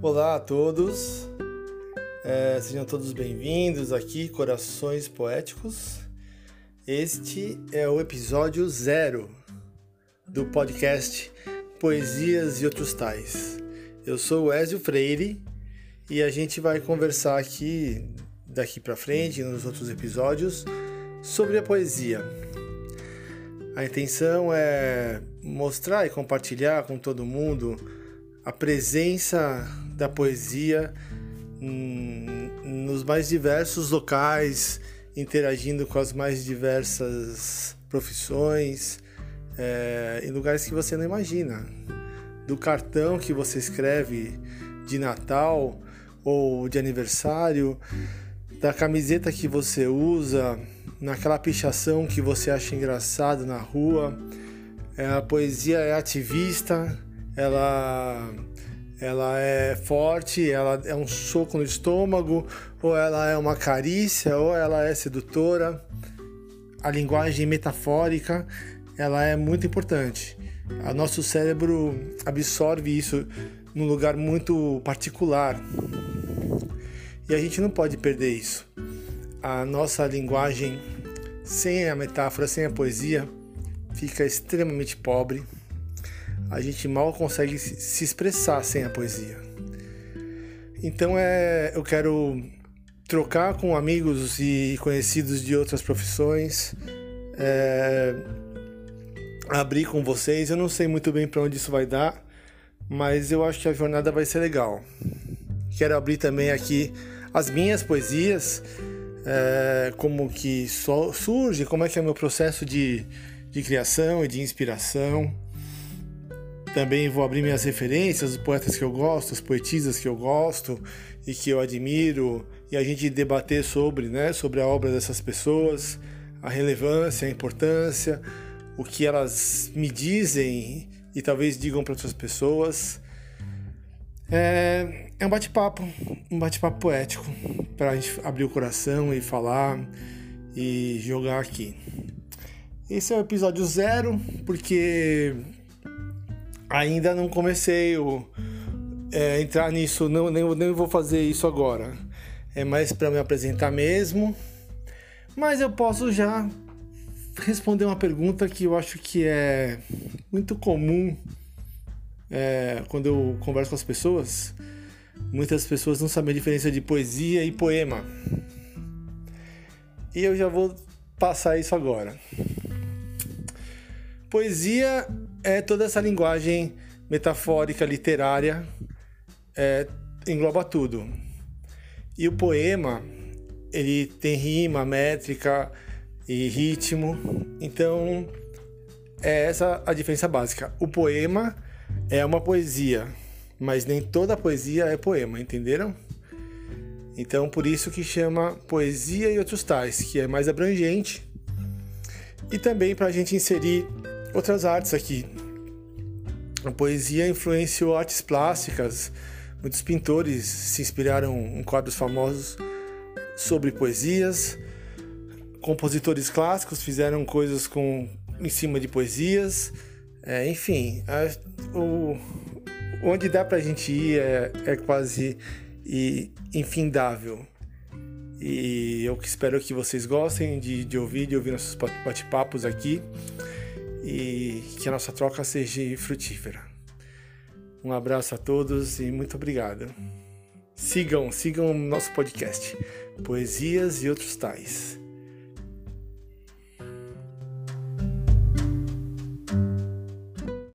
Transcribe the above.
Olá a todos, é, sejam todos bem-vindos aqui, Corações Poéticos. Este é o episódio zero do podcast Poesias e Outros Tais. Eu sou o Ézio Freire e a gente vai conversar aqui, daqui para frente, nos outros episódios, sobre a poesia. A intenção é mostrar e compartilhar com todo mundo a presença da poesia nos mais diversos locais, interagindo com as mais diversas profissões, é, em lugares que você não imagina. Do cartão que você escreve de Natal ou de aniversário, da camiseta que você usa, naquela pichação que você acha engraçado na rua. É, a poesia é ativista, ela ela é forte, ela é um soco no estômago, ou ela é uma carícia, ou ela é sedutora. A linguagem metafórica, ela é muito importante. O nosso cérebro absorve isso num lugar muito particular. E a gente não pode perder isso. A nossa linguagem sem a metáfora, sem a poesia, fica extremamente pobre a gente mal consegue se expressar sem a poesia. Então é, eu quero trocar com amigos e conhecidos de outras profissões, é, abrir com vocês. Eu não sei muito bem para onde isso vai dar, mas eu acho que a jornada vai ser legal. Quero abrir também aqui as minhas poesias, é, como que surge, como é que é o meu processo de, de criação e de inspiração. Também vou abrir minhas referências, os poetas que eu gosto, as poetisas que eu gosto e que eu admiro, e a gente debater sobre, né, sobre a obra dessas pessoas, a relevância, a importância, o que elas me dizem e talvez digam para outras pessoas. É, é um bate-papo, um bate-papo poético para a gente abrir o coração e falar e jogar aqui. Esse é o episódio zero, porque ainda não comecei a é, entrar nisso, não, nem, nem vou fazer isso agora. É mais para me apresentar mesmo. Mas eu posso já responder uma pergunta que eu acho que é muito comum é, quando eu converso com as pessoas. Muitas pessoas não sabem a diferença de poesia e poema. E eu já vou passar isso agora. Poesia é toda essa linguagem metafórica, literária, é, engloba tudo. E o poema, ele tem rima, métrica e ritmo. Então, é essa a diferença básica. O poema é uma poesia, mas nem toda poesia é poema, entenderam? Então, por isso que chama poesia e outros tais, que é mais abrangente. E também para a gente inserir outras artes aqui. A poesia influenciou artes plásticas. Muitos pintores se inspiraram em quadros famosos sobre poesias. Compositores clássicos fizeram coisas com em cima de poesias. É, enfim, a, o, onde dá pra gente ir é, é quase e, infindável. E eu espero que vocês gostem de, de ouvir, de ouvir nossos bate-papos aqui e que a nossa troca seja frutífera. Um abraço a todos e muito obrigado. Sigam, sigam o nosso podcast, Poesias e Outros Tais.